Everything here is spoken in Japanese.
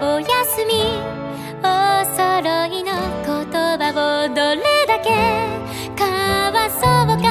おやすみ。お揃いの言葉をどれだけ交わそうか。